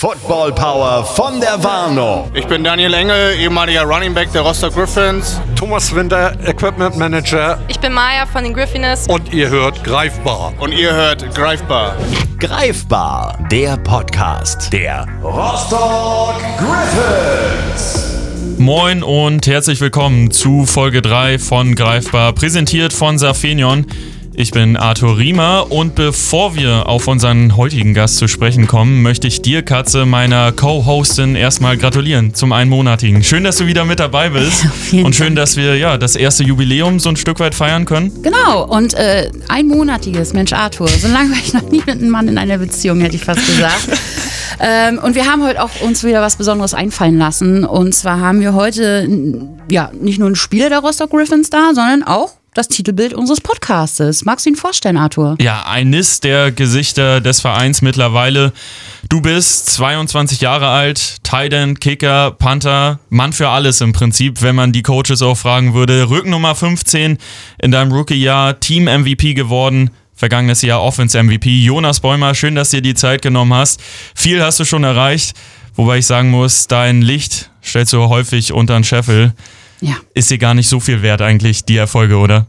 Football Power von der Warnung. Ich bin Daniel Engel, ehemaliger Running Back der Rostock Griffins. Thomas Winter, Equipment Manager. Ich bin Maya von den Griffiners. Und ihr hört Greifbar. Und ihr hört Greifbar. Greifbar, der Podcast der Rostock Griffins. Moin und herzlich willkommen zu Folge 3 von Greifbar, präsentiert von Safenion. Ich bin Arthur Riemer und bevor wir auf unseren heutigen Gast zu sprechen kommen, möchte ich dir, Katze, meiner Co-Hostin, erstmal gratulieren zum einmonatigen. Schön, dass du wieder mit dabei bist Ja, und schön, Dank. dass wir ja das erste Jubiläum so ein Stück weit feiern können. Genau, und äh, einmonatiges, Mensch Arthur. So lange war ich noch nie mit einem Mann in einer Beziehung, hätte ich fast gesagt. ähm, und wir haben heute auch uns wieder was Besonderes einfallen lassen. Und zwar haben wir heute ja nicht nur einen Spieler der Rostock Griffins da, sondern auch das Titelbild unseres Podcastes. Magst du ihn vorstellen, Arthur? Ja, eines der Gesichter des Vereins mittlerweile. Du bist 22 Jahre alt, Tight End, Kicker, Panther, Mann für alles im Prinzip, wenn man die Coaches auch fragen würde. Rücknummer 15 in deinem Rookie-Jahr, Team-MVP geworden. Vergangenes Jahr Offense-MVP. Jonas Bäumer, schön, dass du dir die Zeit genommen hast. Viel hast du schon erreicht, wobei ich sagen muss, dein Licht stellst du häufig unter den Scheffel. Ja. Ist dir gar nicht so viel wert eigentlich, die Erfolge, oder?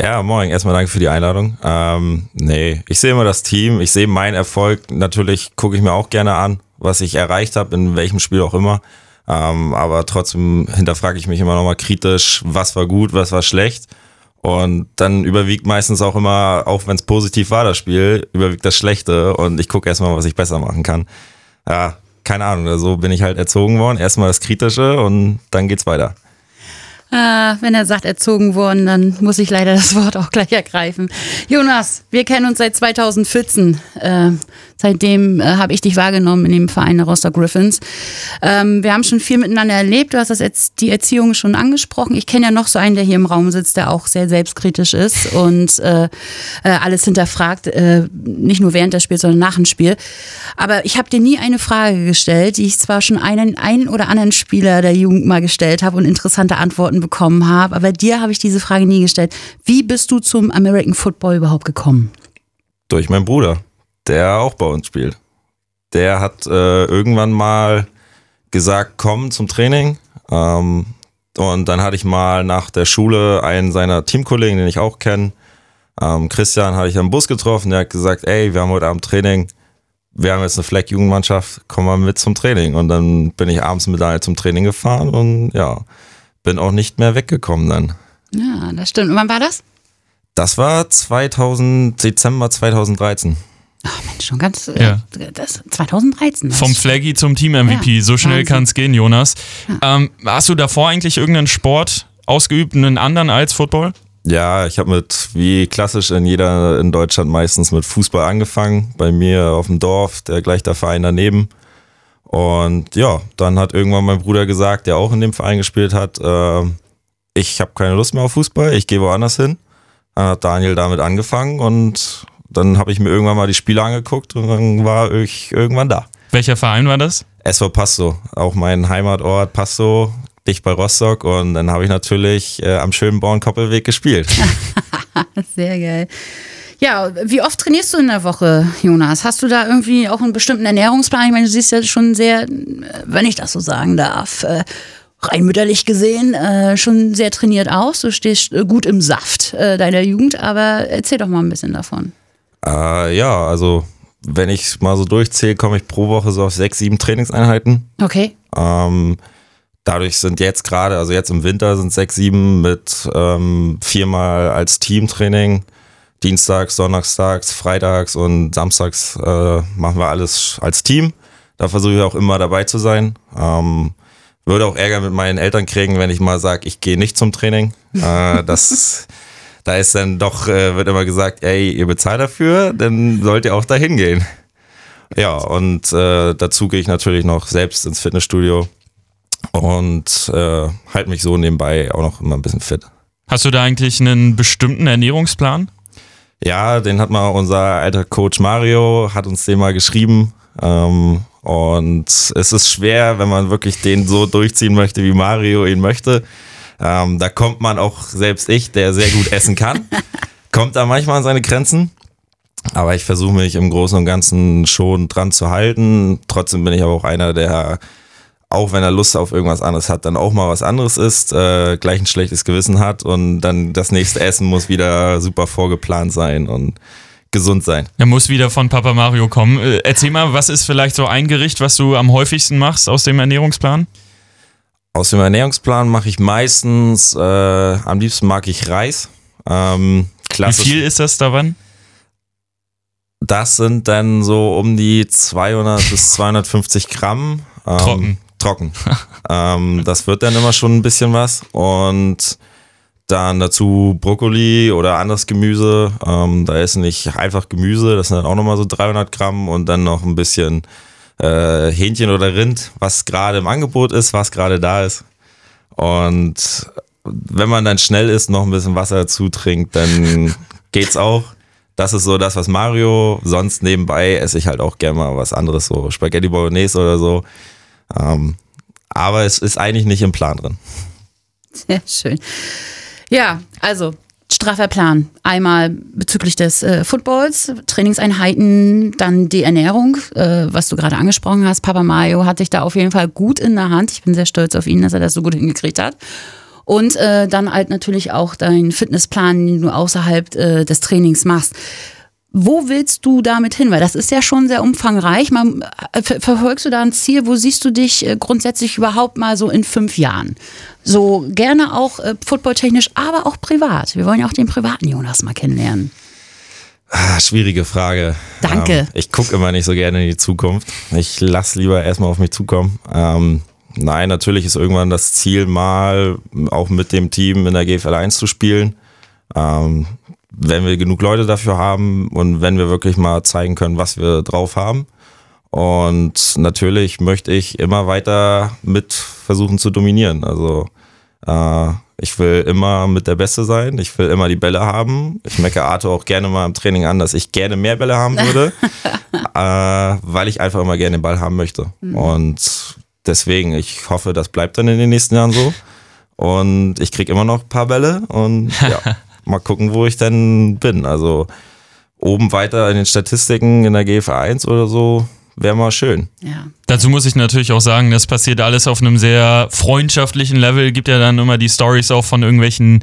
Ja, moin. Erstmal danke für die Einladung. Ähm, nee, ich sehe immer das Team. Ich sehe meinen Erfolg. Natürlich gucke ich mir auch gerne an, was ich erreicht habe, in welchem Spiel auch immer. Ähm, aber trotzdem hinterfrage ich mich immer nochmal kritisch, was war gut, was war schlecht. Und dann überwiegt meistens auch immer, auch wenn es positiv war, das Spiel, überwiegt das Schlechte. Und ich gucke erstmal, was ich besser machen kann. Ja, keine Ahnung. So bin ich halt erzogen worden. Erstmal das Kritische und dann geht's weiter. Äh, wenn er sagt, erzogen worden, dann muss ich leider das Wort auch gleich ergreifen. Jonas, wir kennen uns seit 2014. Äh, seitdem äh, habe ich dich wahrgenommen in dem Verein der Rostock Griffins. Ähm, wir haben schon viel miteinander erlebt. Du hast das jetzt die Erziehung schon angesprochen. Ich kenne ja noch so einen, der hier im Raum sitzt, der auch sehr selbstkritisch ist und äh, äh, alles hinterfragt, äh, nicht nur während des Spiels, sondern nach dem Spiel. Aber ich habe dir nie eine Frage gestellt, die ich zwar schon einen, einen oder anderen Spieler der Jugend mal gestellt habe und interessante Antworten bekommen habe, aber dir habe ich diese Frage nie gestellt. Wie bist du zum American Football überhaupt gekommen? Durch meinen Bruder, der auch bei uns spielt. Der hat äh, irgendwann mal gesagt, komm zum Training. Ähm, und dann hatte ich mal nach der Schule einen seiner Teamkollegen, den ich auch kenne, ähm, Christian, hatte ich am Bus getroffen. Der hat gesagt, ey, wir haben heute Abend Training. Wir haben jetzt eine Fleck-Jugendmannschaft, komm mal mit zum Training. Und dann bin ich abends mit einer zum Training gefahren und ja, bin auch nicht mehr weggekommen dann. Ja, das stimmt. Und wann war das? Das war 2000, Dezember 2013. Ach Mensch, schon ganz. Äh, Ja. Das 2013. Das Vom Flaggy zum Team-MVP. Ja, so schnell kann es gehen, Jonas. Ähm, hast du davor eigentlich irgendeinen Sport ausgeübt, einen anderen als Football? Ja, ich habe mit, wie klassisch in jeder in Deutschland meistens mit Fußball angefangen. Bei mir auf dem Dorf, der gleich der Verein daneben. Und ja, dann hat irgendwann mein Bruder gesagt, der auch in dem Verein gespielt hat, äh, ich habe keine Lust mehr auf Fußball, ich gehe woanders hin. Dann hat Daniel damit angefangen und dann habe ich mir irgendwann mal die Spiele angeguckt und dann war ich irgendwann da. Welcher Verein war das? SV Pasto, auch mein Heimatort Pasto, dicht bei Rostock. Und dann habe ich natürlich äh, am schönen Born-Koppelweg gespielt. Sehr geil. Ja, wie oft trainierst du in der Woche, Jonas? Hast du da irgendwie auch einen bestimmten Ernährungsplan? Ich meine, du siehst ja schon sehr, wenn ich das so sagen darf, äh, rein mütterlich gesehen, äh, schon sehr trainiert aus. Du stehst äh, gut im Saft deiner Jugend, aber erzähl doch mal ein bisschen davon. Äh, ja, also wenn ich mal so durchzähle, komme ich pro Woche so auf sechs, sieben Trainingseinheiten. Okay. Ähm, dadurch sind jetzt gerade, also jetzt im Winter sind sechs, sieben mit ähm, viermal als Teamtraining. Dienstags, Donnerstags, Freitags und Samstags äh, machen wir alles als Team. Da versuche ich auch immer dabei zu sein. Ähm, würde auch Ärger mit meinen Eltern kriegen, wenn ich mal sage, ich gehe nicht zum Training. Äh, das, da ist dann doch, äh, wird immer gesagt, ey, ihr bezahlt dafür, dann sollt ihr auch dahin gehen. Ja, und äh, dazu gehe ich natürlich noch selbst ins Fitnessstudio und äh, halte mich so nebenbei auch noch immer ein bisschen fit. Hast du da eigentlich einen bestimmten Ernährungsplan? Ja, den hat mal unser alter Coach Mario, hat uns den mal geschrieben. Ähm, und es ist schwer, wenn man wirklich den so durchziehen möchte, wie Mario ihn möchte. Ähm, da kommt man auch, selbst ich, der sehr gut essen kann, kommt da manchmal an seine Grenzen. Aber ich versuche mich im Großen und Ganzen schon dran zu halten. Trotzdem bin ich aber auch einer, der, auch wenn er Lust auf irgendwas anderes hat, dann auch mal was anderes isst, äh, gleich ein schlechtes Gewissen hat und dann das nächste Essen muss wieder super vorgeplant sein und gesund sein. Er muss wieder von Papa Mario kommen. Äh, erzähl mal, was ist vielleicht so ein Gericht, was du am häufigsten machst aus dem Ernährungsplan? Aus dem Ernährungsplan mache ich meistens, äh, am liebsten mag ich Reis. Ähm, Wie klassisch. viel ist das daran? Das sind dann so um die 200 bis 250 Gramm. Ähm, Trocken. Trocken. ähm, das wird dann immer schon ein bisschen was. Und dann dazu Brokkoli oder anderes Gemüse. Ähm, da ist nicht einfach Gemüse, das sind dann auch nochmal so 300 Gramm und dann noch ein bisschen äh, Hähnchen oder Rind, was gerade im Angebot ist, was gerade da ist. Und wenn man dann schnell ist, noch ein bisschen Wasser dazu trinkt, dann geht's auch. Das ist so das, was Mario. Sonst nebenbei esse ich halt auch gerne mal was anderes, so Spaghetti Bolognese oder so. Ähm, aber es ist eigentlich nicht im Plan drin. Sehr schön. Ja, also straffer Plan. Einmal bezüglich des äh, Footballs, Trainingseinheiten, dann die Ernährung, äh, was du gerade angesprochen hast. Papa Mario hat sich da auf jeden Fall gut in der Hand. Ich bin sehr stolz auf ihn, dass er das so gut hingekriegt hat. Und äh, dann halt natürlich auch dein Fitnessplan, den du außerhalb äh, des Trainings machst. Wo willst du damit hin? Weil das ist ja schon sehr umfangreich. Man, äh, ver verfolgst du da ein Ziel? Wo siehst du dich äh, grundsätzlich überhaupt mal so in fünf Jahren? So gerne auch äh, footballtechnisch, aber auch privat. Wir wollen ja auch den privaten Jonas mal kennenlernen. Ah, schwierige Frage. Danke. Ähm, ich gucke immer nicht so gerne in die Zukunft. Ich lasse lieber erstmal auf mich zukommen. Ähm, nein, natürlich ist irgendwann das Ziel, mal auch mit dem Team in der GFL 1 zu spielen. Ähm, wenn wir genug Leute dafür haben und wenn wir wirklich mal zeigen können, was wir drauf haben. Und natürlich möchte ich immer weiter mit versuchen zu dominieren. Also äh, ich will immer mit der Beste sein. Ich will immer die Bälle haben. Ich mecke Arthur auch gerne mal im Training an, dass ich gerne mehr Bälle haben würde, äh, weil ich einfach immer gerne den Ball haben möchte. Und deswegen, ich hoffe, das bleibt dann in den nächsten Jahren so. Und ich kriege immer noch ein paar Bälle und ja, mal gucken, wo ich dann bin. Also oben weiter in den Statistiken in der GFA 1 oder so, wäre mal schön. Ja. Dazu muss ich natürlich auch sagen, das passiert alles auf einem sehr freundschaftlichen Level. Gibt ja dann immer die Stories auch von irgendwelchen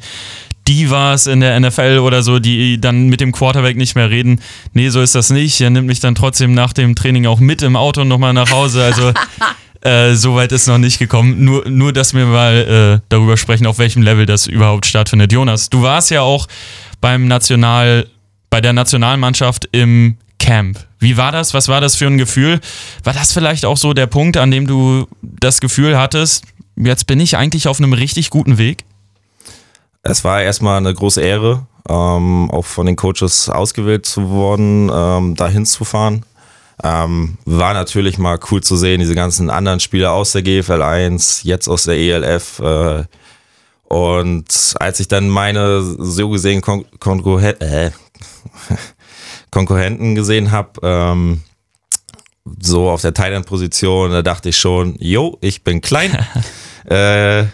Divas in der NFL oder so, die dann mit dem Quarterback nicht mehr reden. Nee, so ist das nicht. Er nimmt mich dann trotzdem nach dem Training auch mit im Auto nochmal nach Hause. Also äh, so weit ist noch nicht gekommen. Nur, nur dass wir mal äh, darüber sprechen, auf welchem Level das überhaupt stattfindet. Jonas, du warst ja auch beim National, bei der Nationalmannschaft im Camp. Wie war das? Was war das für ein Gefühl? War das vielleicht auch so der Punkt, an dem du das Gefühl hattest, jetzt bin ich eigentlich auf einem richtig guten Weg? Es war erstmal eine große Ehre, ähm, auch von den Coaches ausgewählt zu worden, ähm, dahin zu. Ähm, war natürlich mal cool zu sehen, diese ganzen anderen Spieler aus der GFL 1, jetzt aus der ELF. Äh, und als ich dann meine so gesehen Kon Konkurren äh, Konkurrenten gesehen habe, ähm, so auf der Thailand-Position, da dachte ich schon, jo, ich bin klein. äh,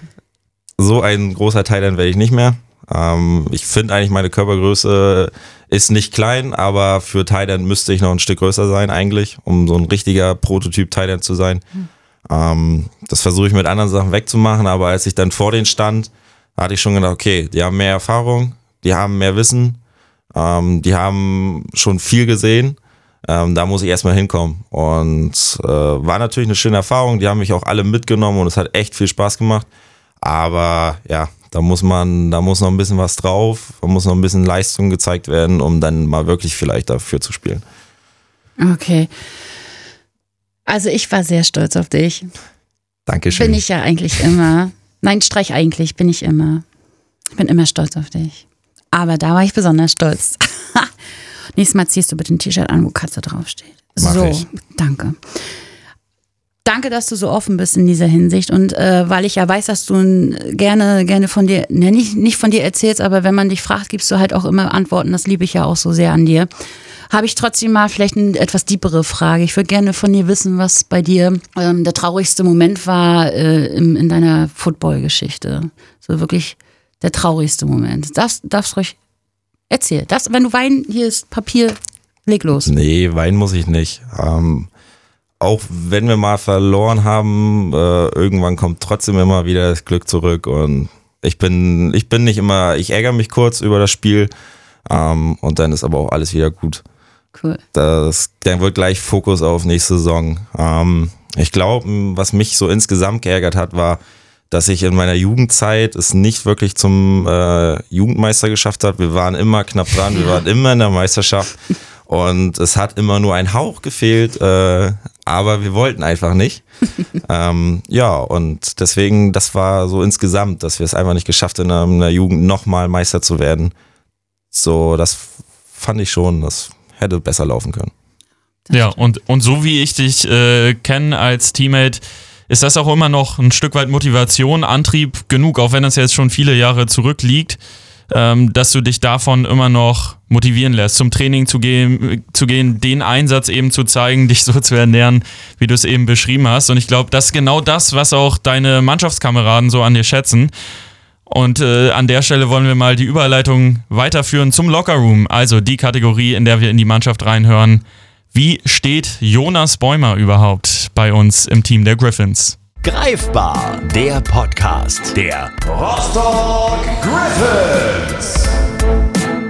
so ein großer Thailand werde ich nicht mehr. Ähm, ich finde eigentlich meine Körpergröße ist nicht klein, aber für Thailand müsste ich noch ein Stück größer sein eigentlich, um so ein richtiger Prototyp Thailand zu sein. Ähm, das versuche ich mit anderen Sachen wegzumachen, aber als ich dann vor denen stand, hatte ich schon gedacht, okay, die haben mehr Erfahrung, die haben mehr Wissen, ähm, die haben schon viel gesehen. Ähm, da muss ich erstmal hinkommen. Und äh, war natürlich eine schöne Erfahrung. Die haben mich auch alle mitgenommen und es hat echt viel Spaß gemacht. Aber ja, da muss man, da muss noch ein bisschen was drauf, da muss noch ein bisschen Leistung gezeigt werden, um dann mal wirklich vielleicht dafür zu spielen. Okay. Also ich war sehr stolz auf dich. Dankeschön. Bin ich ja eigentlich immer. Nein, streich eigentlich, bin ich immer. Ich bin immer stolz auf dich. Aber da war ich besonders stolz. Nächstes Mal ziehst du bitte ein T-Shirt an, wo Katze draufsteht. Mach so, ich. danke. Danke, dass du so offen bist in dieser Hinsicht und äh, weil ich ja weiß, dass du gerne, gerne von dir, ne, nicht, nicht von dir erzählst, aber wenn man dich fragt, gibst du halt auch immer Antworten. Das liebe ich ja auch so sehr an dir. Habe ich trotzdem mal vielleicht eine etwas diepere Frage. Ich würde gerne von dir wissen, was bei dir ähm, der traurigste Moment war äh, im, in deiner Football-Geschichte. So wirklich der traurigste Moment. Darfst, darfst ruhig erzählen. Das, wenn du weinen, hier ist Papier, Leg los. Nee, weinen muss ich nicht. Ähm, auch wenn wir mal verloren haben, äh, irgendwann kommt trotzdem immer wieder das Glück zurück und ich bin, ich bin nicht immer, ich ärgere mich kurz über das Spiel ähm, und dann ist aber auch alles wieder gut. Cool. Das, dann wird gleich Fokus auf nächste Saison. Ähm, ich glaube, was mich so insgesamt geärgert hat, war, dass ich in meiner Jugendzeit es nicht wirklich zum äh, Jugendmeister geschafft habe. Wir waren immer knapp dran, wir waren immer in der Meisterschaft und es hat immer nur ein Hauch gefehlt, äh, aber wir wollten einfach nicht. ähm, ja, und deswegen, das war so insgesamt, dass wir es einfach nicht geschafft haben, in der Jugend nochmal Meister zu werden. So, das fand ich schon, das hätte besser laufen können. Ja, und, und so wie ich dich äh, kenne als Teammate, ist das auch immer noch ein Stück weit Motivation, Antrieb genug, auch wenn das jetzt schon viele Jahre zurückliegt, ähm, dass du dich davon immer noch motivieren lässt, zum Training zu gehen, zu gehen, den Einsatz eben zu zeigen, dich so zu ernähren, wie du es eben beschrieben hast. Und ich glaube, das ist genau das, was auch deine Mannschaftskameraden so an dir schätzen. Und äh, an der Stelle wollen wir mal die Überleitung weiterführen zum Lockerroom, also die Kategorie, in der wir in die Mannschaft reinhören. Wie steht Jonas Bäumer überhaupt bei uns im Team der Griffins? Greifbar, der Podcast der Rostock Griffins.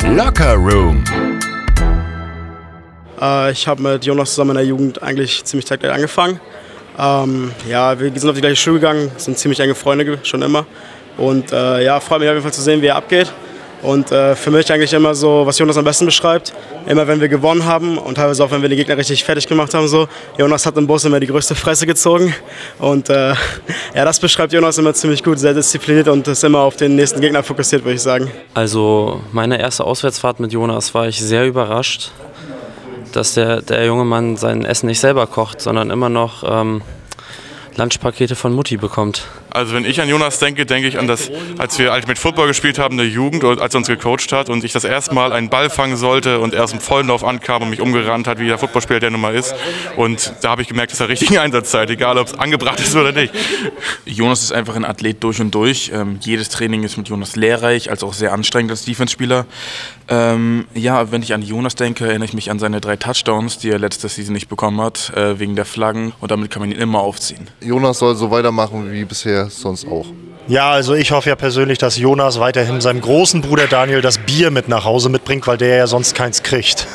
Locker Room. Äh, ich habe mit Jonas zusammen in der Jugend eigentlich ziemlich zeitgleich angefangen. Ähm, ja, wir sind auf die gleiche Schule gegangen, sind ziemlich enge Freunde schon immer. Und äh, ja, freue mich auf jeden Fall zu sehen, wie er abgeht. Und äh, für mich eigentlich immer so, was Jonas am besten beschreibt, immer wenn wir gewonnen haben und teilweise auch wenn wir den Gegner richtig fertig gemacht haben, so. Jonas hat im Bus immer die größte Fresse gezogen. Und äh, ja, das beschreibt Jonas immer ziemlich gut, sehr diszipliniert und ist immer auf den nächsten Gegner fokussiert, würde ich sagen. Also meine erste Auswärtsfahrt mit Jonas war ich sehr überrascht, dass der, der junge Mann sein Essen nicht selber kocht, sondern immer noch ähm, Lunchpakete von Mutti bekommt. Also wenn ich an Jonas denke, denke ich an das, als wir mit Football gespielt haben in der Jugend, als er uns gecoacht hat und ich das erste Mal einen Ball fangen sollte und er aus dem Vollenlauf ankam und mich umgerannt hat, wie der Footballspieler der nun mal ist. Und da habe ich gemerkt, dass er richtigen Einsatzzeit, egal ob es angebracht ist oder nicht. Jonas ist einfach ein Athlet durch und durch. Ähm, jedes Training ist mit Jonas lehrreich, als auch sehr anstrengend als Defense-Spieler. Ähm, ja, wenn ich an Jonas denke, erinnere ich mich an seine drei Touchdowns, die er letzte Season nicht bekommen hat, äh, wegen der Flaggen. Und damit kann man ihn immer aufziehen. Jonas soll so weitermachen wie bisher sonst auch. Ja, also ich hoffe ja persönlich, dass Jonas weiterhin seinem großen Bruder Daniel das Bier mit nach Hause mitbringt, weil der ja sonst keins kriegt.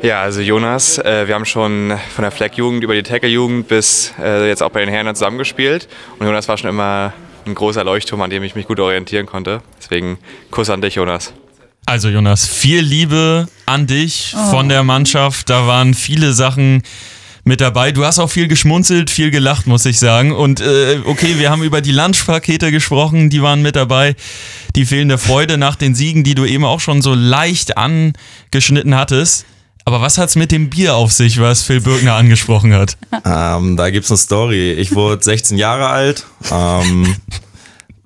Ja, also Jonas, äh, wir haben schon von der Fleck-Jugend über die Tackle-Jugend bis äh, jetzt auch bei den Herren zusammengespielt. Und Jonas war schon immer ein großer Leuchtturm, an dem ich mich gut orientieren konnte. Deswegen Kuss an dich, Jonas. Also Jonas, viel Liebe an dich Oh. von der Mannschaft. Da waren viele Sachen mit dabei. Du hast auch viel geschmunzelt, viel gelacht, muss ich sagen. Und äh, okay, wir haben über die Lunchpakete gesprochen, die waren mit dabei. Die fehlende Freude nach den Siegen, die du eben auch schon so leicht angeschnitten hattest. Aber was hat's mit dem Bier auf sich, was Phil Birkner angesprochen hat? Ähm, da gibt's eine Story. Ich wurde 16 Jahre alt. Ähm,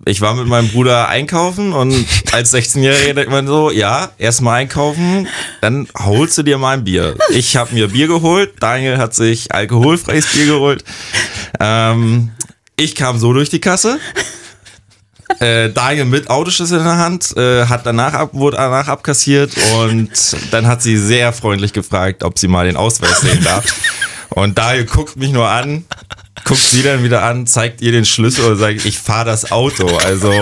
ich war mit meinem Bruder einkaufen und als 16-Jähriger denkt man so, ja, erstmal einkaufen, dann holst du dir mal ein Bier. Ich habe mir Bier geholt, Daniel hat sich alkoholfreies Bier geholt. Ähm, ich kam so durch die Kasse. Äh, Daniel mit Autoschlüssel in der Hand, äh, hat danach ab, wurde danach abkassiert und dann hat sie sehr freundlich gefragt, ob sie mal den Ausweis sehen darf. Und Daniel guckt mich nur an, guckt sie dann wieder an, zeigt ihr den Schlüssel und sagt, ich fahre das Auto. Also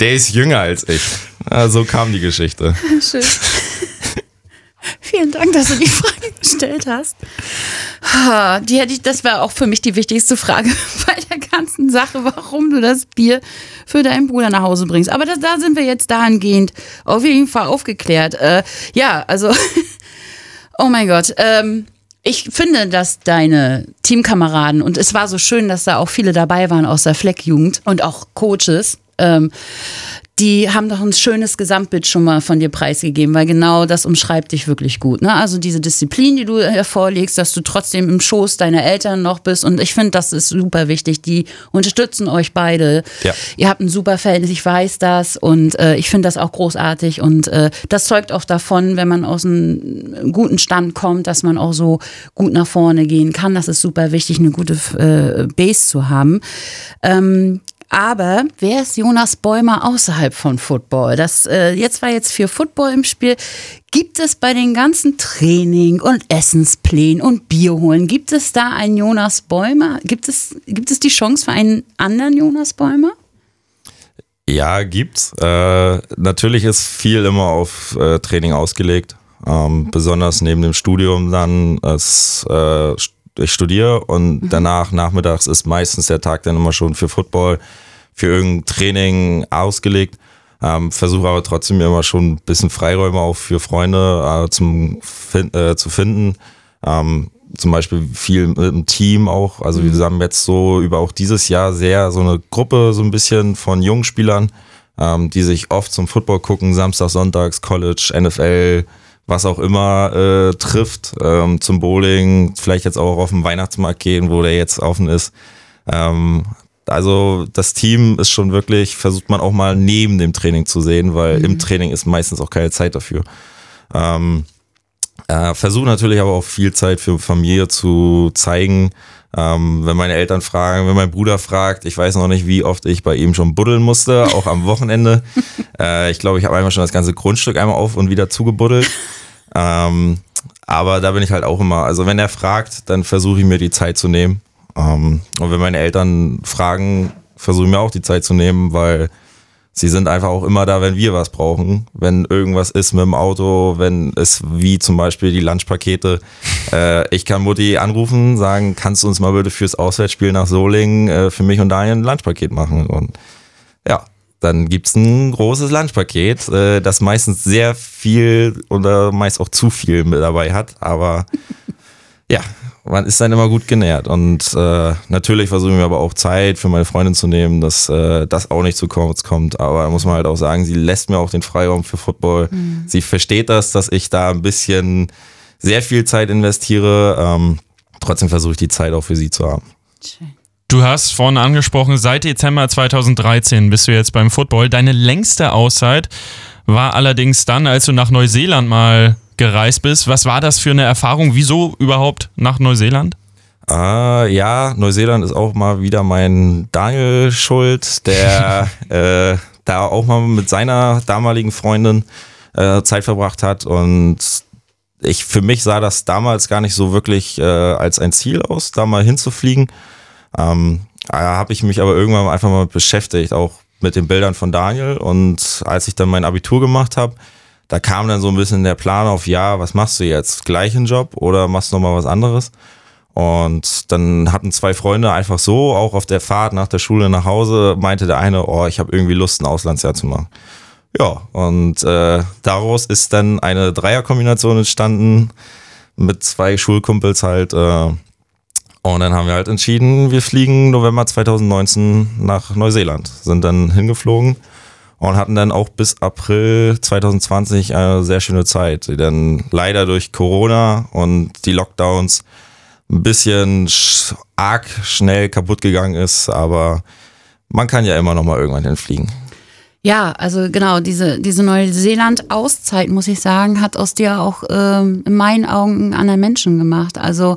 der ist jünger als ich. Ja, so kam die Geschichte. Schön. Vielen Dank, dass du die Frage gestellt hast. Die hätte ich, das war auch für mich die wichtigste Frage bei der ganzen Sache, warum du das Bier für deinen Bruder nach Hause bringst. Aber das, da sind wir jetzt dahingehend auf jeden Fall aufgeklärt. Äh, ja, also, oh mein Gott. Ähm, ich finde, dass deine Teamkameraden, und es war so schön, dass da auch viele dabei waren aus der Fleck-Jugend und auch Coaches, ähm, die haben doch ein schönes Gesamtbild schon mal von dir preisgegeben, weil genau das umschreibt dich wirklich gut. Ne? Also diese Disziplin, die du hervorlegst, dass du trotzdem im Schoß deiner Eltern noch bist. Und ich finde, das ist super wichtig. Die unterstützen euch beide. Ja. Ihr habt ein super Verhältnis, ich weiß das. Und äh, ich finde das auch großartig. Und äh, das zeugt auch davon, wenn man aus einem guten Stand kommt, dass man auch so gut nach vorne gehen kann. Das ist super wichtig, eine gute äh, Base zu haben. Ähm, Aber wer ist Jonas Bäumer außerhalb von Football? Das äh, jetzt war jetzt für Football im Spiel. Gibt es bei den ganzen Training und Essensplänen und Bier holen, gibt es da einen Jonas Bäumer? Gibt es, gibt es die Chance für einen anderen Jonas Bäumer? Ja, gibt's. Äh, natürlich ist viel immer auf äh, Training ausgelegt. Ähm, besonders neben dem Studium dann. Es, äh, ich studiere und mhm. danach, nachmittags, ist meistens der Tag dann immer schon für Football, für irgendein Training ausgelegt. Ähm, Versuche aber trotzdem immer schon ein bisschen Freiräume auch für Freunde äh, zum, äh, zu finden. Ähm, zum Beispiel viel mit dem Team auch. Also mhm. wir haben jetzt so über auch dieses Jahr sehr so eine Gruppe so ein bisschen von jungen Spielern, ähm, die sich oft zum Football gucken, Samstag, Sonntags, College, NFL, was auch immer äh, trifft, ähm, zum Bowling, vielleicht jetzt auch auf den Weihnachtsmarkt gehen, wo der jetzt offen ist. Ähm, also das Team ist schon wirklich, versucht man auch mal neben dem Training zu sehen, weil mhm. im Training ist meistens auch keine Zeit dafür. Ähm, äh, Versuche natürlich aber auch viel Zeit für Familie zu zeigen. Ähm, wenn meine Eltern fragen, wenn mein Bruder fragt, ich weiß noch nicht, wie oft ich bei ihm schon buddeln musste, auch am Wochenende. äh, ich glaube, ich habe einmal schon das ganze Grundstück einmal auf und wieder zugebuddelt. Ähm, aber da bin ich halt auch immer, also wenn er fragt, dann versuche ich mir die Zeit zu nehmen. Ähm, und wenn meine Eltern fragen, versuche ich mir auch die Zeit zu nehmen, weil sie sind einfach auch immer da, wenn wir was brauchen. Wenn irgendwas ist mit dem Auto, wenn es wie zum Beispiel die Lunchpakete. Äh, ich kann Mutti anrufen, sagen, kannst du uns mal bitte fürs Auswärtsspiel nach Solingen äh, für mich und Daniel ein Lunchpaket machen? Und ja, dann gibt es ein großes Lunchpaket, äh, das meistens sehr viel oder meist auch zu viel mit dabei hat. Aber ja, man ist dann immer gut genährt. Und äh, natürlich versuche ich mir aber auch Zeit für meine Freundin zu nehmen, dass äh, das auch nicht zu kurz kommt. Aber da muss man halt auch sagen, sie lässt mir auch den Freiraum für Football. Mhm. Sie versteht das, dass ich da ein bisschen sehr viel Zeit investiere. Ähm, trotzdem versuche ich die Zeit auch für sie zu haben. Du hast vorhin angesprochen, seit Dezember 2013 bist du jetzt beim Football. Deine längste Auszeit war allerdings dann, als du nach Neuseeland mal gereist bist. Was war das für eine Erfahrung? Wieso überhaupt nach Neuseeland? Uh, ja, Neuseeland ist auch mal wieder mein Daniel schuld, der äh, da auch mal mit seiner damaligen Freundin äh, Zeit verbracht hat. Und ich für mich sah das damals gar nicht so wirklich äh, als ein Ziel aus, da mal hinzufliegen. Ähm, da habe ich mich aber irgendwann einfach mal beschäftigt, auch mit den Bildern von Daniel. Und als ich dann mein Abitur gemacht habe, da kam dann so ein bisschen der Plan auf, ja, was machst du jetzt? Gleichen Job oder machst du nochmal was anderes? Und dann hatten zwei Freunde einfach so, auch auf der Fahrt nach der Schule nach Hause, meinte der eine, oh, ich habe irgendwie Lust, ein Auslandsjahr zu machen. Ja, und äh, daraus ist dann eine Dreierkombination entstanden mit zwei Schulkumpels halt. Äh, und dann haben wir halt entschieden, wir fliegen November 2019 nach Neuseeland, sind dann hingeflogen und hatten dann auch bis April 2020 eine sehr schöne Zeit, die dann leider durch Corona und die Lockdowns ein bisschen arg schnell kaputt gegangen ist, aber man kann ja immer noch mal irgendwann hinfliegen. Ja, also genau, diese, diese Neuseeland-Auszeit, muss ich sagen, hat aus dir auch ähm, in meinen Augen einen anderen Menschen gemacht. Also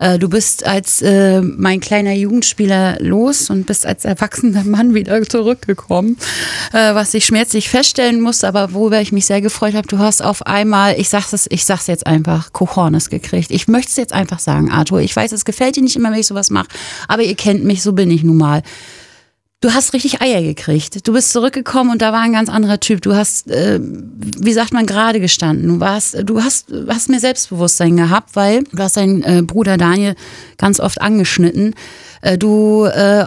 äh, du bist als äh, mein kleiner Jugendspieler los und bist als erwachsener Mann wieder zurückgekommen, äh, was ich schmerzlich feststellen musste, aber worüber ich mich sehr gefreut habe, du hast auf einmal, ich sag's es, ich sag's jetzt einfach, Cojones gekriegt. Ich möchte es jetzt einfach sagen, Arthur. Ich weiß, es gefällt dir nicht immer, wenn ich sowas mache, aber ihr kennt mich, so bin ich nun mal du hast richtig Eier gekriegt. Du bist zurückgekommen und da war ein ganz anderer Typ. Du hast, äh, wie sagt man, gerade gestanden. Du warst, du hast, hast mehr Selbstbewusstsein gehabt, weil du hast deinen äh, Bruder Daniel ganz oft angeschnitten. Äh, du äh,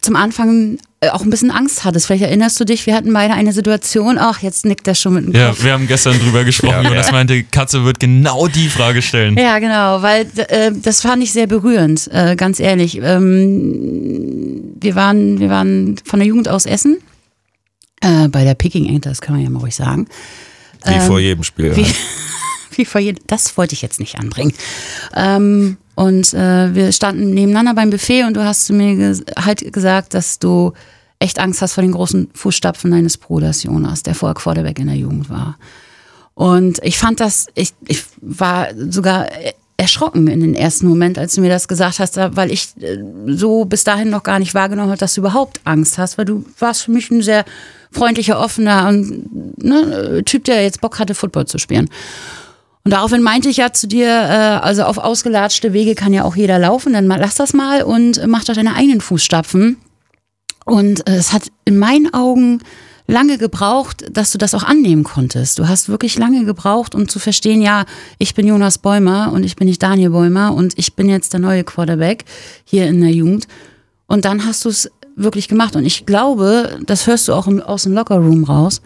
zum Anfang auch ein bisschen Angst hattest. Vielleicht erinnerst du dich, wir hatten beide eine Situation, ach, jetzt nickt er schon mit dem Kopf. Ja, wir haben gestern drüber gesprochen. ja, Jonas ja. meinte, Katze wird genau die Frage stellen. Ja, genau, weil äh, das fand ich sehr berührend, äh, ganz ehrlich. Ähm, wir, waren, wir waren von der Jugend aus essen, äh, bei der Picking Anglers, kann man ja mal ruhig sagen. Wie ähm, vor jedem Spiel. Wie, wie vor jedem, das wollte ich jetzt nicht anbringen. Ähm, und äh, wir standen nebeneinander beim Buffet und du hast zu mir ges halt gesagt, dass du echt Angst hast vor den großen Fußstapfen deines Bruders Jonas, der vorher Quarterback in der Jugend war. Und ich fand das, ich, ich war sogar erschrocken in den ersten Moment, als du mir das gesagt hast, weil ich äh, so bis dahin noch gar nicht wahrgenommen habe, dass du überhaupt Angst hast, weil du warst für mich ein sehr freundlicher, offener und, ne, Typ, der jetzt Bock hatte, Football zu spielen. Und daraufhin meinte ich ja zu dir, äh, also auf ausgelatschte Wege kann ja auch jeder laufen, dann lass das mal und mach doch deine eigenen Fußstapfen. Und äh, es hat in meinen Augen lange gebraucht, dass du das auch annehmen konntest. Du hast wirklich lange gebraucht, um zu verstehen, ja, ich bin Jonas Bäumer und ich bin nicht Daniel Bäumer und ich bin jetzt der neue Quarterback hier in der Jugend. Und dann hast du es wirklich gemacht. Und ich glaube, das hörst du auch aus dem Lockerroom raus.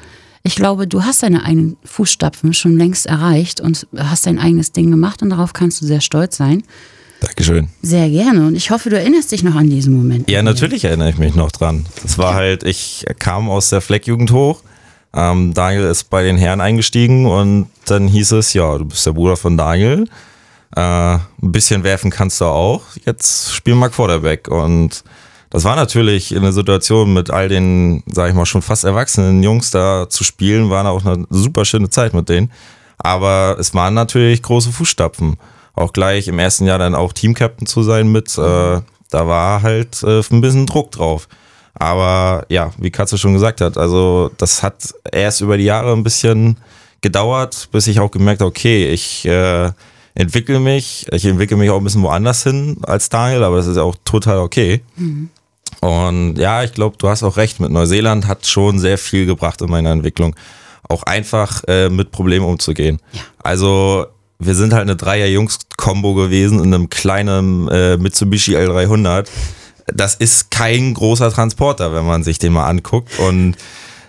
Ich glaube, du hast deine eigenen Fußstapfen schon längst erreicht und hast dein eigenes Ding gemacht und darauf kannst du sehr stolz sein. Dankeschön. Sehr gerne. Und ich hoffe, du erinnerst dich noch an diesen Moment. Ja, natürlich erinnere ich mich noch dran. Das war halt, ich kam aus der Fleckjugend hoch. Ähm, Daniel ist bei den Herren eingestiegen und dann hieß es, ja, du bist der Bruder von Daniel. Äh, ein bisschen werfen kannst du auch. Jetzt spiel mal Quarterback. Und das war natürlich eine Situation mit all den, sag ich mal, schon fast erwachsenen Jungs da zu spielen, war auch eine super schöne Zeit mit denen. Aber es waren natürlich große Fußstapfen auch gleich im ersten Jahr dann auch Teamcaptain zu sein mit, äh, da war halt äh, ein bisschen Druck drauf. Aber ja, wie Katze schon gesagt hat, also das hat erst über die Jahre ein bisschen gedauert, bis ich auch gemerkt habe, okay, ich äh, entwickle mich, ich entwickle mich auch ein bisschen woanders hin als Daniel, aber das ist auch total okay. Mhm. Und ja, ich glaube, du hast auch recht, mit Neuseeland hat schon sehr viel gebracht in meiner Entwicklung. Auch einfach äh, mit Problemen umzugehen. Ja. Also wir sind halt eine Dreier-Jungs-Kombo gewesen in einem kleinen äh, Mitsubishi L300. Das ist kein großer Transporter, wenn man sich den mal anguckt. Und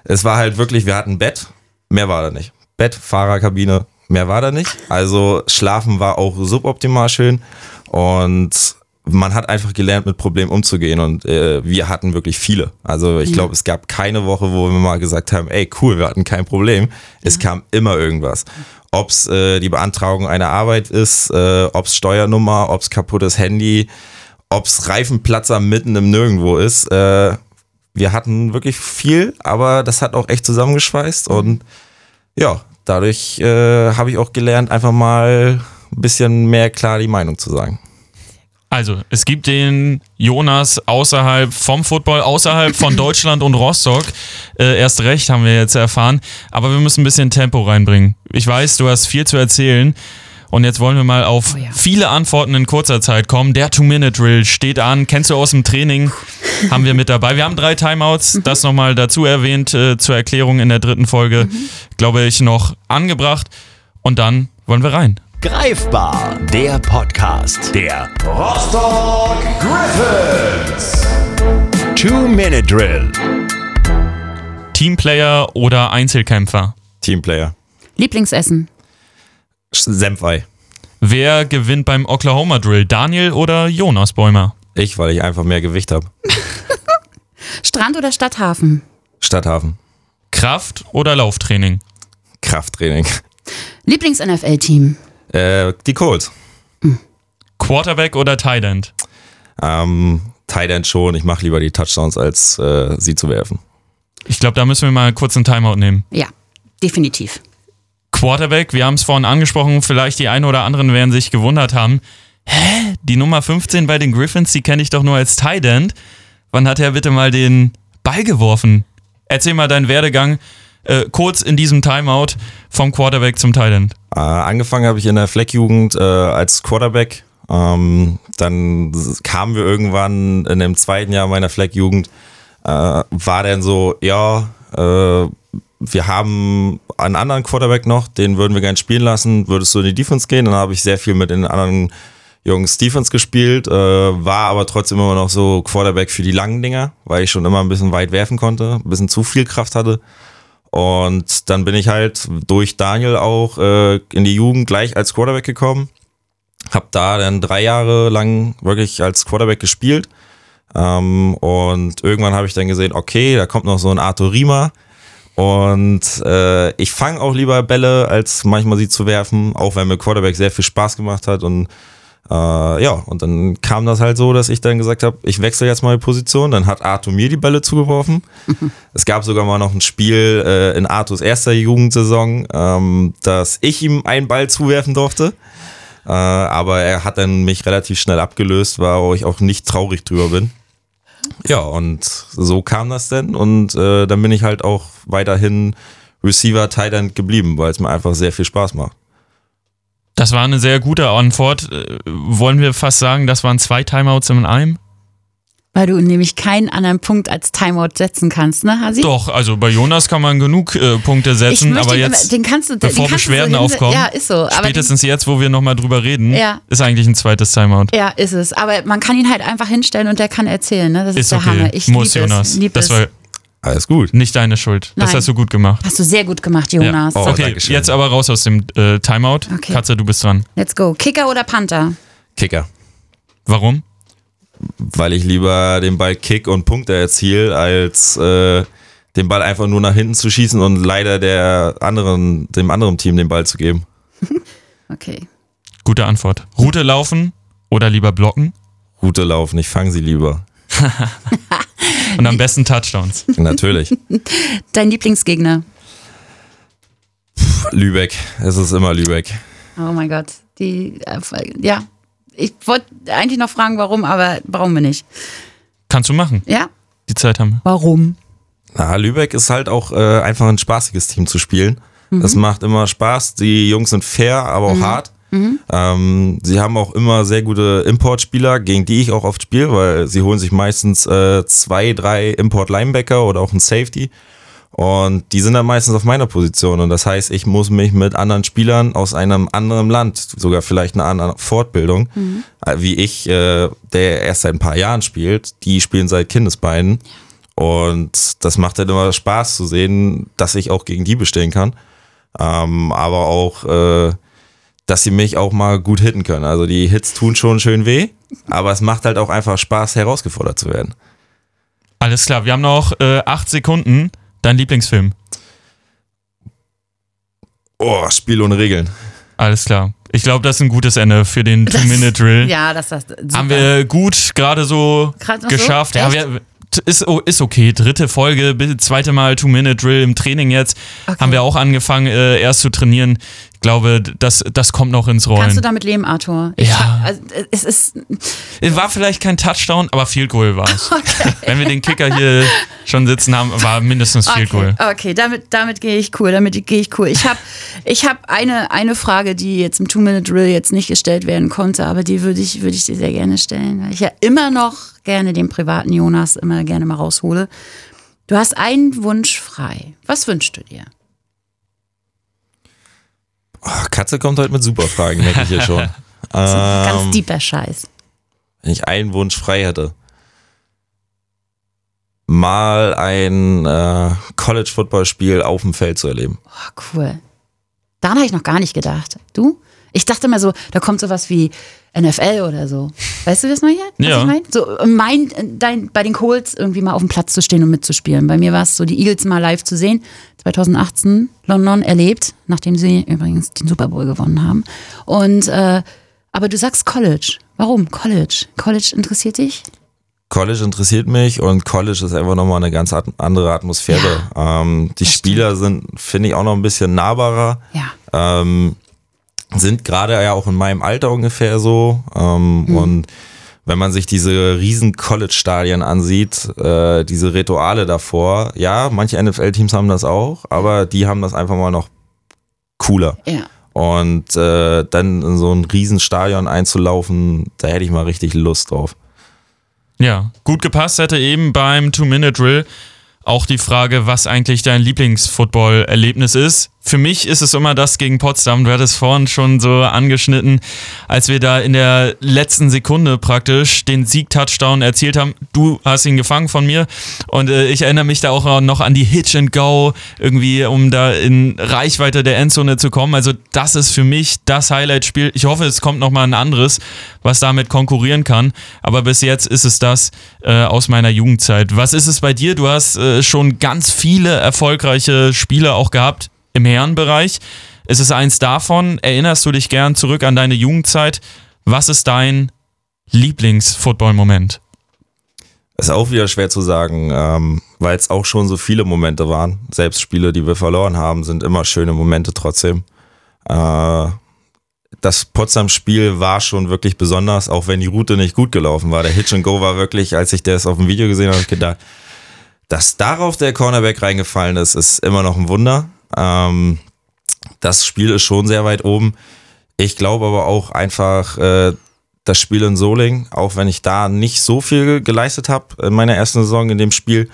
es war halt wirklich, wir hatten Bett, mehr war da nicht. Bett, Fahrerkabine, mehr war da nicht. Also Schlafen war auch suboptimal schön. Und man hat einfach gelernt, mit Problemen umzugehen und äh, wir hatten wirklich viele. Also ich glaube, es gab keine Woche, wo wir mal gesagt haben, ey cool, wir hatten kein Problem. Es ja. kam immer irgendwas ob es äh, die Beantragung einer Arbeit ist, äh, ob es Steuernummer, ob es kaputtes Handy, ob es Reifenplatzer mitten im Nirgendwo ist. Äh, wir hatten wirklich viel, aber das hat auch echt zusammengeschweißt und ja, dadurch äh, habe ich auch gelernt, einfach mal ein bisschen mehr klar die Meinung zu sagen. Also, es gibt den Jonas außerhalb vom Football, außerhalb von Deutschland und Rostock. Äh, erst recht haben wir jetzt erfahren. Aber wir müssen ein bisschen Tempo reinbringen. Ich weiß, du hast viel zu erzählen. Und jetzt wollen wir mal auf oh ja. viele Antworten in kurzer Zeit kommen. Der Two-Minute-Drill steht an. Kennst du aus dem Training? haben wir mit dabei. Wir haben drei Timeouts. Mhm. Das nochmal dazu erwähnt äh, zur Erklärung in der dritten Folge. Mhm. Glaube ich, noch angebracht. Und dann wollen wir rein. Greifbar, der Podcast der Rostock Griffins. Two-Minute Drill. Teamplayer oder Einzelkämpfer? Teamplayer. Lieblingsessen? Senfei. Wer gewinnt beim Oklahoma Drill? Daniel oder Jonas Bäumer? Ich, weil ich einfach mehr Gewicht habe. Strand oder Stadthafen? Stadthafen. Kraft oder Lauftraining? Krafttraining. Lieblings-NFL-Team? Äh, die Colts. Quarterback oder Tight End? Ähm, Tight End schon. Ich mache lieber die Touchdowns, als äh, sie zu werfen. Ich glaube, da müssen wir mal kurz einen Timeout nehmen. Ja, definitiv. Quarterback, wir haben es vorhin angesprochen, vielleicht die einen oder anderen werden sich gewundert haben. Hä? Die Nummer 15 bei den Griffins, die kenne ich doch nur als Tight End. Wann hat er bitte mal den Ball geworfen? Erzähl mal deinen Werdegang äh, kurz in diesem Timeout vom Quarterback zum End. Äh, angefangen habe ich in der Fleckjugend äh, als Quarterback. Ähm, dann kamen wir irgendwann in dem zweiten Jahr meiner Fleckjugend, äh, war dann so, ja, äh, wir haben einen anderen Quarterback noch, den würden wir gerne spielen lassen, würdest du in die Defense gehen? Dann habe ich sehr viel mit den anderen Jungs Defense gespielt, äh, war aber trotzdem immer noch so Quarterback für die langen Dinger, weil ich schon immer ein bisschen weit werfen konnte, ein bisschen zu viel Kraft hatte. Und dann bin ich halt durch Daniel auch äh, in die Jugend gleich als Quarterback gekommen. Hab da dann drei Jahre lang wirklich als Quarterback gespielt. Ähm, und irgendwann habe ich dann gesehen, okay, da kommt noch so ein Arthur Riemer. Und äh, ich fange auch lieber Bälle, als manchmal sie zu werfen, auch wenn mir Quarterback sehr viel Spaß gemacht hat und äh, ja, und dann kam das halt so, dass ich dann gesagt habe, ich wechsle jetzt mal die Position. Dann hat Arthur mir die Bälle zugeworfen. es gab sogar mal noch ein Spiel äh, in Arthurs erster Jugendsaison, ähm, dass ich ihm einen Ball zuwerfen durfte. Äh, aber er hat dann mich relativ schnell abgelöst, wo ich auch nicht traurig drüber bin. Ja, und so kam das denn. Und äh, dann bin ich halt auch weiterhin Receiver End geblieben, weil es mir einfach sehr viel Spaß macht. Das war eine sehr gute Antwort. Äh, wollen wir fast sagen, das waren zwei Timeouts in einem? Weil du nämlich keinen anderen Punkt als Timeout setzen kannst, ne, Hasi? Doch, also bei Jonas kann man genug äh, Punkte setzen, aber den, jetzt, den kannst du, bevor den kannst Beschwerden du so aufkommen, ja, ist so. Aber spätestens jetzt, wo wir nochmal drüber reden, Ja. ist eigentlich ein zweites Timeout. Ja, ist es. Aber man kann ihn halt einfach hinstellen und der kann erzählen. Ne? Das ist, Ist der okay. Hammer. Ich Muss, Jonas. Es, das war alles gut. Nicht deine Schuld. Das Nein. hast du gut gemacht. Hast du sehr gut gemacht, Jonas. Ja. okay, jetzt aber raus aus dem äh, Timeout. Okay. Katze, du bist dran. Let's go. Kicker oder Panther? Kicker. Warum? Weil ich lieber den Ball kick und Punkte erziele, als äh, den Ball einfach nur nach hinten zu schießen und leider der anderen, dem anderen Team den Ball zu geben. Okay. Gute Antwort. Route laufen oder lieber blocken? Route laufen, ich fange sie lieber. Und am besten Touchdowns. Natürlich. Dein Lieblingsgegner? Lübeck, es ist immer Lübeck. Oh mein Gott. Die, äh, ja. Ich wollte eigentlich noch fragen, warum, aber brauchen wir nicht. Kannst du machen. Ja? Die Zeit haben wir. Warum? Na, Lübeck ist halt auch äh, einfach ein spaßiges Team zu spielen. Mhm. Das macht immer Spaß. Die Jungs sind fair, aber auch Mhm. hart. Mhm. Ähm, sie haben auch immer sehr gute Importspieler, gegen die ich auch oft spiele, weil sie holen sich meistens äh, zwei, drei Import-Linebacker oder auch einen Safety. Und die sind dann meistens auf meiner Position. Und das heißt, ich muss mich mit anderen Spielern aus einem anderen Land, sogar vielleicht eine andere Fortbildung, Mhm. wie ich, äh, der erst seit ein paar Jahren spielt, die spielen seit Kindesbeinen. Und das macht dann immer Spaß zu sehen, dass ich auch gegen die bestehen kann. Ähm, aber auch, äh, dass sie mich auch mal gut hitten können. Also die Hits tun schon schön weh, aber es macht halt auch einfach Spaß, herausgefordert zu werden. Alles klar, wir haben noch äh, acht Sekunden. Dein Lieblingsfilm? Oh, Spiel ohne Regeln. Alles klar. Ich glaube, das ist ein gutes Ende für den Two-Minute-Drill. Ja, das ist super. Haben wir gut gerade so geschafft. so? Ja, wir, ist, oh, ist okay. Dritte Folge, bitte zweite Mal Two-Minute-Drill im Training jetzt. Haben wir auch angefangen, äh, erst zu trainieren. Ich glaube, das, das kommt noch ins Rollen. Kannst du damit leben, Arthur? Ich Ja. also, es ist. Es war vielleicht kein Touchdown, aber Field Goal war es. Wenn wir den Kicker hier schon sitzen haben, war mindestens Field Okay, Goal. okay damit, damit gehe ich cool, damit gehe ich cool. Ich habe ich hab eine, eine Frage, die jetzt im Two-Minute-Drill jetzt nicht gestellt werden konnte, aber die würde ich, würde ich dir sehr gerne stellen, weil ich ja immer noch gerne den privaten Jonas immer gerne mal raushole. Du hast einen Wunsch frei. Was wünschst du dir? Oh, Katze kommt heute mit super Fragen, merke ich hier schon. Das ist ein Ähm, ganz deeper Scheiß. wenn ich einen Wunsch frei hätte, mal ein äh, College-Football-Spiel auf dem Feld zu erleben. Oh, cool. Daran habe ich noch gar nicht gedacht. Du? Ich dachte immer so, da kommt sowas wie NFL oder so. Weißt du das mal hier? Was Ja. ich mein? So mein, dein, bei den Colts irgendwie mal auf dem Platz zu stehen und mitzuspielen. Bei mir war es so, die Eagles mal live zu sehen. 2018 London erlebt, nachdem sie übrigens den Super Bowl gewonnen haben. Und äh, aber du sagst College. Warum College? College interessiert dich? College interessiert mich und College ist einfach nochmal eine ganz andere Atmosphäre. ähm, die Spieler sind, finde ich, auch noch ein bisschen nahbarer. Ja. Ähm, sind gerade ja auch in meinem Alter ungefähr so. Ähm, Mhm. Und wenn man sich diese riesen College-Stadien ansieht, äh, diese Rituale davor, ja, manche NFL-Teams haben das auch, aber die haben das einfach mal noch cooler. Ja. Und äh, dann in so ein Riesenstadion einzulaufen, da hätte ich mal richtig Lust drauf. Ja, gut gepasst hätte eben beim Two-Minute-Drill auch die Frage, was eigentlich dein Lieblings-Football-Erlebnis ist. Für mich ist es immer das gegen Potsdam. Du hattest vorhin schon so angeschnitten, als wir da in der letzten Sekunde praktisch den Sieg-Touchdown erzielt haben. Du hast ihn gefangen von mir und äh, ich erinnere mich da auch noch an die Hitch and Go, irgendwie, um da in Reichweite der Endzone zu kommen. Also das ist für mich das Highlight-Spiel. Ich hoffe, es kommt nochmal ein anderes, was damit konkurrieren kann. Aber bis jetzt ist es das äh, aus meiner Jugendzeit. Was ist es bei dir? Du hast äh, schon ganz viele erfolgreiche Spiele auch gehabt im Herrenbereich. Ist eins davon? Erinnerst du dich gern zurück an deine Jugendzeit? Was ist dein Lieblings-Football-Moment? Ist auch wieder schwer zu sagen, ähm, weil es auch schon so viele Momente waren. Selbst Spiele, die wir verloren haben, sind immer schöne Momente trotzdem. Äh, da das Potsdam-Spiel war schon wirklich besonders, auch wenn die Route nicht gut gelaufen war. Der Hitch and Go war wirklich, als ich das auf dem Video gesehen habe, gedacht, dass darauf der Cornerback reingefallen ist, ist immer noch ein Wunder. Ähm, das Spiel ist schon sehr weit oben. Ich glaube aber auch einfach, äh, das Spiel in Soling, auch wenn ich da nicht so viel geleistet habe in meiner ersten Saison in dem Spiel,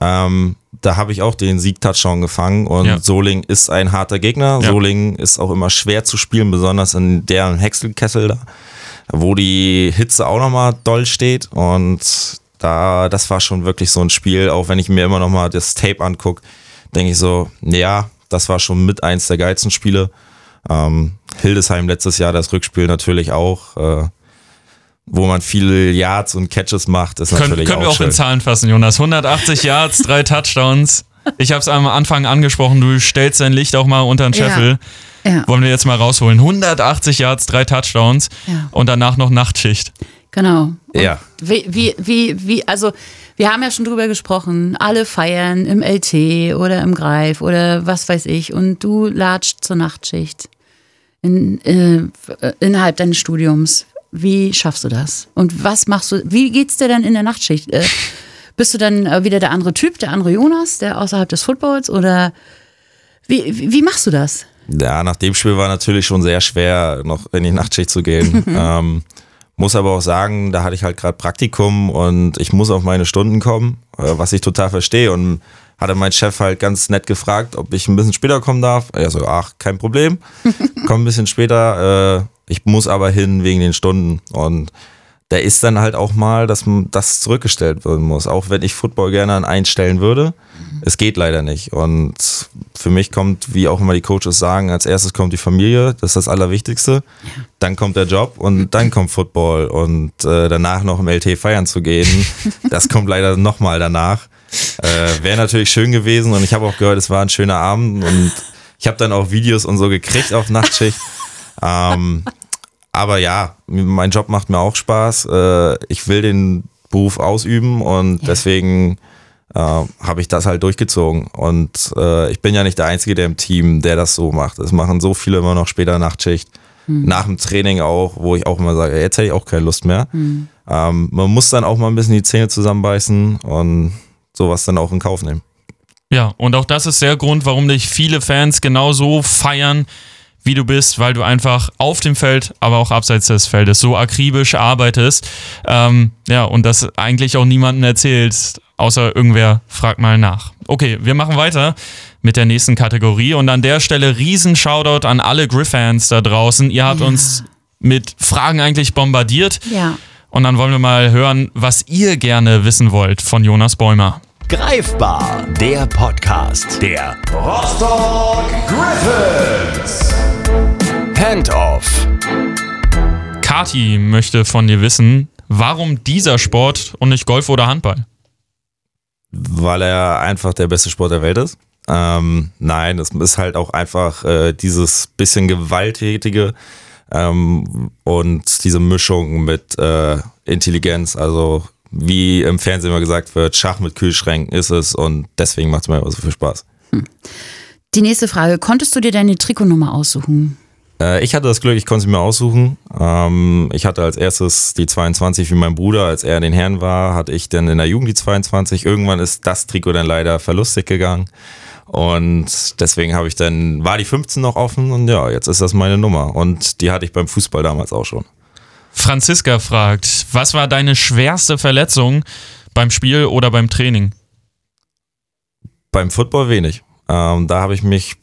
ähm, da habe ich auch den Sieg-Touchdown gefangen und Ja. Soling ist ein harter Gegner. Ja. Soling ist auch immer schwer zu spielen, besonders in deren Häckselkessel da, wo die Hitze auch nochmal doll steht und da, das war schon wirklich so ein Spiel, auch wenn ich mir immer nochmal das Tape angucke, denke ich so, ja, das war schon mit eins der geilsten Spiele. Ähm, Hildesheim letztes Jahr, das Rückspiel natürlich auch, äh, wo man viele Yards und Catches macht, ist Können, natürlich können wir auch auch in schön. Zahlen fassen, Jonas. 180 Yards, drei Touchdowns. Ich habe es am Anfang angesprochen, du stellst dein Licht auch mal unter den Ja. Scheffel. Ja. Wollen wir jetzt mal rausholen. 180 Yards, drei Touchdowns Ja. und danach noch Nachtschicht. Genau. Ja. Wie, wie, wie, wie, also wir haben ja schon drüber gesprochen, alle feiern im LT oder im Greif oder was weiß ich und du latscht zur Nachtschicht in, äh, innerhalb deines Studiums. Wie schaffst du das? Und was machst du, wie geht's dir dann in der Nachtschicht? Äh, bist du dann äh, wieder der andere Typ, der andere Jonas, der außerhalb des Footballs oder wie, wie, wie machst du das? Ja, nach dem Spiel war natürlich schon sehr schwer, noch in die Nachtschicht zu gehen. ähm, muss aber auch sagen, da hatte ich halt gerade Praktikum und ich muss auf meine Stunden kommen, äh, was ich total verstehe. Und hatte mein Chef halt ganz nett gefragt, ob ich ein bisschen später kommen darf. Er so, ach, kein Problem, komm ein bisschen später. Äh, ich muss aber hin wegen den Stunden. Und da ist dann halt auch mal, dass das zurückgestellt werden muss. Auch wenn ich Football gerne einstellen würde. Es geht leider nicht. Und für mich kommt, wie auch immer die Coaches sagen, als erstes kommt die Familie, das ist das Allerwichtigste. Dann kommt der Job und dann kommt Football. Und äh, danach noch im LT feiern zu gehen, das kommt leider nochmal danach. Äh, Wäre natürlich schön gewesen und ich habe auch gehört, es war ein schöner Abend und ich habe dann auch Videos und so gekriegt auf Nachtschicht. Ähm, aber ja, mein Job macht mir auch Spaß. Äh, ich will den Beruf ausüben und deswegen äh, habe ich das halt durchgezogen. Und äh, ich bin ja nicht der Einzige, der im Team, der das so macht. Es machen so viele immer noch später Nachtschicht. Hm. Nach dem Training auch, wo ich auch immer sage, jetzt hätte ich auch keine Lust mehr. Hm. Ähm, man muss dann auch mal ein bisschen die Zähne zusammenbeißen und sowas dann auch in Kauf nehmen. Ja, und auch das ist der Grund, warum dich viele Fans genauso feiern, wie du bist, weil du einfach auf dem Feld, aber auch abseits des Feldes so akribisch arbeitest. Ähm, ja, und das eigentlich auch niemandem erzählst, außer irgendwer fragt mal nach. Okay, wir machen weiter mit der nächsten Kategorie und an der Stelle riesen Shoutout an alle Griff-Fans da draußen. Ihr habt Ja. uns mit Fragen eigentlich bombardiert. Ja. Und dann wollen wir mal hören, was ihr gerne wissen wollt von Jonas Bäumer. Greifbar, der Podcast der Rostock Griffins. Handoff. Kati möchte von dir wissen, warum dieser Sport und nicht Golf oder Handball? weil er einfach der beste Sport der Welt ist. Ähm, nein, es ist halt auch einfach äh, dieses bisschen gewalttätige ähm, und diese Mischung mit äh, Intelligenz. Also wie im Fernsehen immer gesagt wird, Schach mit Kühlschränken ist es und deswegen macht es mir immer so viel Spaß. Die nächste Frage, konntest du dir deine Trikotnummer aussuchen? Äh, ich hatte das Glück, ich konnte sie mir aussuchen. Ähm, ich hatte als erstes die 22 wie mein Bruder. Als er in den Herren war, hatte ich dann in der Jugend die 22. Irgendwann ist das Trikot dann leider verlustig gegangen. Und deswegen habe ich dann, war die 15 noch offen und ja, jetzt ist das meine Nummer. Und die hatte ich beim Fußball damals auch schon. Franziska fragt, was war deine schwerste Verletzung beim Spiel oder beim Training? Beim Football wenig. Ähm, da habe ich mich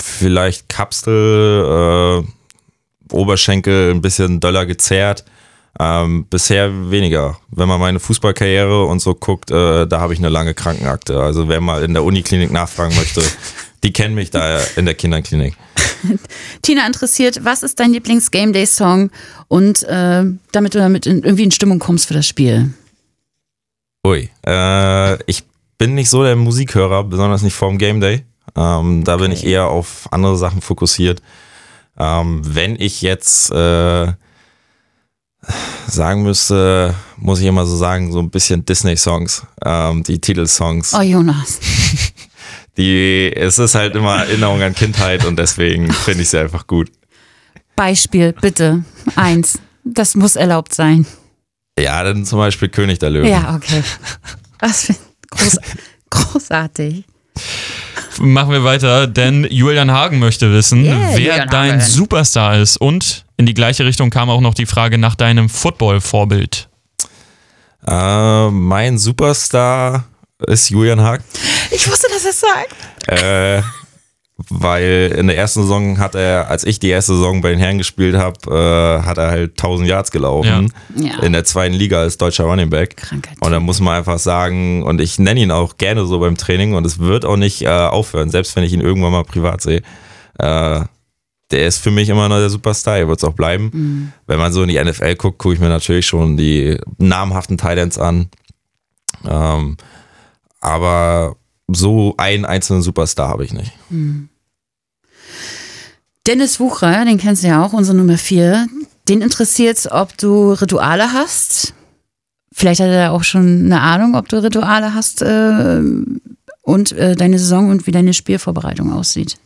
vielleicht Kapsel, äh, Oberschenkel ein bisschen doller gezerrt. Ähm, bisher weniger. Wenn man meine Fußballkarriere und so guckt, äh, da habe ich eine lange Krankenakte. Also wer mal in der Uniklinik nachfragen möchte, die kennen mich da in der Kinderklinik. Tina interessiert, was ist dein Lieblings-Game Day-Song und äh, damit du damit in, irgendwie in Stimmung kommst für das Spiel? Ui, äh, ich bin nicht so der Musikhörer, besonders nicht vorm Game Day. Ähm, da bin ich eher auf andere Sachen fokussiert. Ähm, wenn ich jetzt äh, sagen müsste, muss ich immer so sagen, so ein bisschen Disney-Songs, ähm, die Titelsongs. Oh, Jonas. Die, es ist halt immer Erinnerung an Kindheit und deswegen finde ich sie einfach gut. Beispiel, bitte. Eins. Das muss erlaubt sein. Ja, dann zum Beispiel König der Löwen. Ja, okay. Was für groß, großartig. Machen wir weiter, denn Julian Hagen möchte wissen, Yeah, wer Julian dein Hagen. Superstar ist. Und in die gleiche Richtung kam auch noch die Frage nach deinem Football-Vorbild. Äh, mein Superstar ist Julian Haag. Ich wusste, dass er es sagt. Äh, weil in der ersten Saison hat er, als ich die erste Saison bei den Herren gespielt habe, äh, hat er halt 1000 Yards gelaufen. Ja. Ja. In der zweiten Liga als deutscher Running Back. Und da muss man einfach sagen, und ich nenne ihn auch gerne so beim Training und es wird auch nicht äh, aufhören, selbst wenn ich ihn irgendwann mal privat sehe. Äh, der ist für mich immer noch der Superstar, er wird es auch bleiben. Mhm. Wenn man so in die NFL guckt, gucke ich mir natürlich schon die namhaften Titans an. Ähm, aber so einen einzelnen Superstar habe ich nicht. Hm. Dennis Wucher, den kennst du ja auch, unsere Nummer vier. Den interessiert es, ob du Rituale hast. Vielleicht hat er auch schon eine Ahnung, ob du Rituale hast äh, und äh, deine Saison und wie deine Spielvorbereitung aussieht.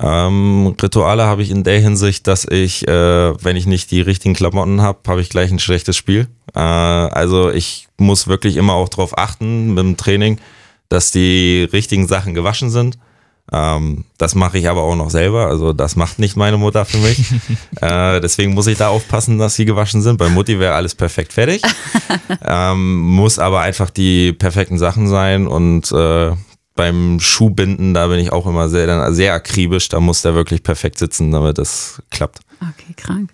Ähm, Rituale habe ich in der Hinsicht, dass ich, äh, wenn ich nicht die richtigen Klamotten habe, habe ich gleich ein schlechtes Spiel. Äh, also ich muss wirklich immer auch darauf achten mit dem Training, dass die richtigen Sachen gewaschen sind. Ähm, das mache ich aber auch noch selber. Also das macht nicht meine Mutter für mich. äh, deswegen muss ich da aufpassen, dass sie gewaschen sind. Bei Mutti wäre alles perfekt fertig. ähm, muss aber einfach die perfekten Sachen sein und äh, beim Schuhbinden, da bin ich auch immer sehr, sehr akribisch. Da muss der wirklich perfekt sitzen, damit das klappt. Okay, krank.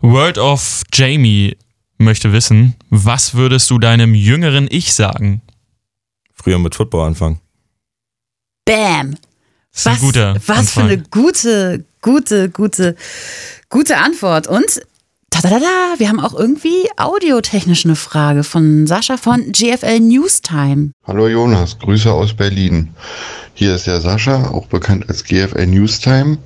World of Jamie möchte wissen, was würdest du deinem jüngeren Ich sagen? Früher mit Football anfangen. Bam! Was, guter was für eine gute, gute, gute, gute Antwort. Und tadadada, wir haben auch irgendwie audiotechnisch eine Frage von Sascha von GFL Newstime. Hallo Jonas, Grüße aus Berlin. Hier ist der Sascha, auch bekannt als GFL Newstime.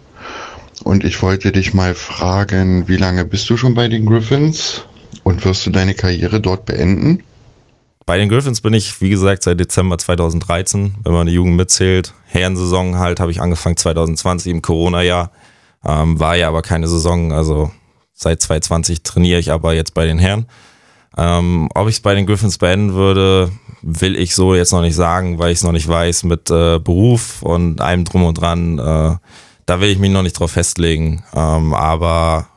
Und ich wollte dich mal fragen, wie lange bist du schon bei den Griffins und wirst du deine Karriere dort beenden? Bei den Griffins bin ich, wie gesagt, seit Dezember 2013, wenn man die Jugend mitzählt. Herrensaison halt habe ich angefangen 2020 im Corona-Jahr. Ähm, war ja aber keine Saison, also seit 2020 trainiere ich aber jetzt bei den Herren. Ähm, ob ich es bei den Griffins beenden würde, will ich so jetzt noch nicht sagen, weil ich es noch nicht weiß mit äh, Beruf und allem drum und dran. Äh, da will ich mich noch nicht drauf festlegen. Ähm, aber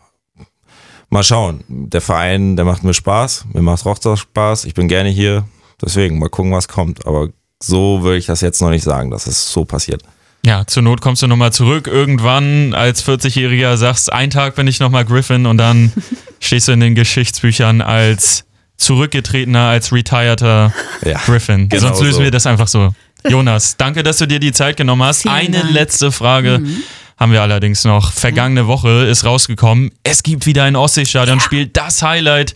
mal schauen. Der Verein, der macht mir Spaß. Mir macht Rostock Spaß. Ich bin gerne hier. Deswegen mal gucken, was kommt. Aber so würde ich das jetzt noch nicht sagen, dass es so passiert. Ja, zur Not kommst du nochmal zurück. Irgendwann als 40-Jähriger sagst, ein Tag bin ich nochmal Griffin und dann stehst du in den Geschichtsbüchern als zurückgetretener, als retireder Griffin. genau Sonst lösen so. wir das einfach so. Jonas, danke, dass du dir die Zeit genommen hast. Vielen Eine Dank. letzte Frage haben wir allerdings noch. Vergangene Woche ist rausgekommen, es gibt wieder ein Ostseestadion-Spiel, das Highlight.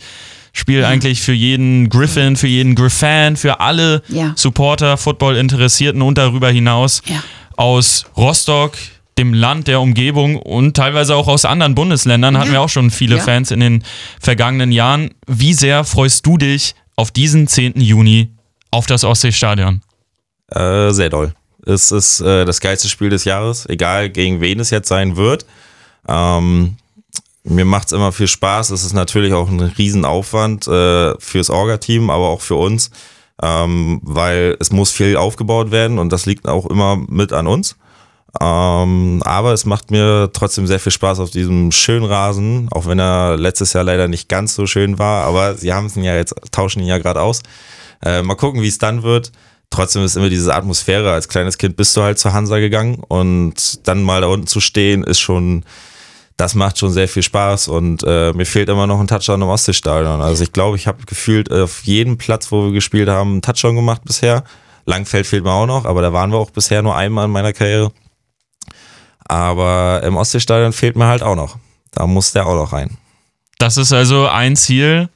Spiel eigentlich für jeden Griffin, für jeden Griffan, für alle Ja. Supporter, Football-Interessierten und darüber hinaus Ja. aus Rostock, dem Land der Umgebung und teilweise auch aus anderen Bundesländern hatten wir auch schon viele Ja. Fans in den vergangenen Jahren. Wie sehr freust du dich auf diesen 10. Juni auf das Ostseestadion? Äh, sehr doll. Es ist äh, das geilste Spiel des Jahres, egal gegen wen es jetzt sein wird. Ähm, mir macht es immer viel Spaß. Es ist natürlich auch ein Riesenaufwand äh, fürs Orga-Team, aber auch für uns, ähm, weil es muss viel aufgebaut werden und das liegt auch immer mit an uns. Ähm, aber es macht mir trotzdem sehr viel Spaß auf diesem schönen Rasen, auch wenn er letztes Jahr leider nicht ganz so schön war, aber sie haben es ja jetzt, tauschen ihn ja gerade aus. Äh, mal gucken, wie es dann wird. Trotzdem ist immer diese Atmosphäre. Als kleines Kind bist du halt zur Hansa gegangen und dann mal da unten zu stehen, ist schon, das macht schon sehr viel Spaß und äh, mir fehlt immer noch ein Touchdown im Ostseestadion. Also ich glaube, ich habe gefühlt auf jedem Platz, wo wir gespielt haben, einen Touchdown gemacht bisher. Langfeld fehlt mir auch noch, aber da waren wir auch bisher nur einmal in meiner Karriere. Aber im Ostseestadion fehlt mir halt auch noch. Da muss der auch noch rein. Das ist also ein Ziel,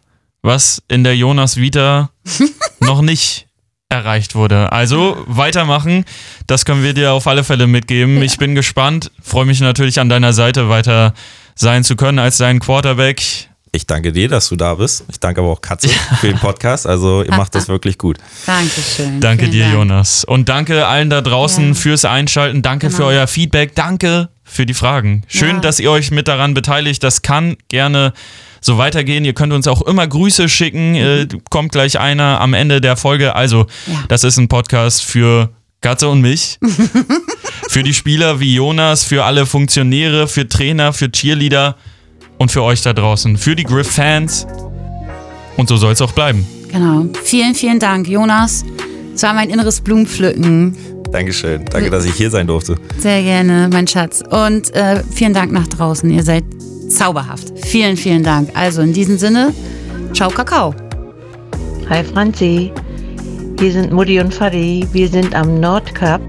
was in der Jonas Vita noch nicht erreicht wurde. Also weitermachen, das können wir dir auf alle Fälle mitgeben. Ich bin gespannt, freue mich natürlich an deiner Seite weiter sein zu können als dein Quarterback. Ich danke dir, dass du da bist. Ich danke aber auch Katze für den Podcast. Also ihr macht das wirklich gut. Dankeschön. Danke Vielen dir, Dank. Jonas. Und danke allen da draußen Ja. fürs Einschalten. Danke für Genau. euer Feedback. Danke für die Fragen. Schön, Ja. dass ihr euch mit daran beteiligt. Das kann gerne so weitergehen. Ihr könnt uns auch immer Grüße schicken. Äh, kommt gleich einer am Ende der Folge. Also, das ist ein Podcast für Katze und mich. für die Spieler wie Jonas, für alle Funktionäre, für Trainer, für Cheerleader und für euch da draußen. Für die Griff-Fans. Und so soll es auch bleiben. Genau. Vielen, vielen Dank, Jonas. Es war mein inneres Blumenpflücken. Dankeschön. Danke, dass ich hier sein durfte. Sehr gerne, mein Schatz. Und äh, vielen Dank nach draußen. Ihr seid zauberhaft. Vielen, vielen Dank. Also in diesem Sinne, ciao, Kakao. Hi Franzi, hier sind Mutti und Fadi. Wir sind am Nordkap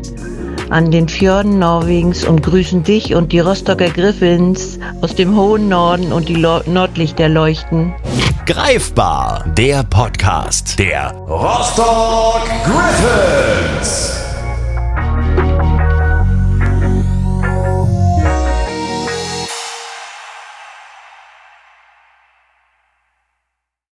an den Fjorden Norwegens und grüßen dich und die Rostocker Griffins aus dem hohen Norden und die Lo Nordlichter leuchten. Greifbar, der Podcast der Rostock Griffins.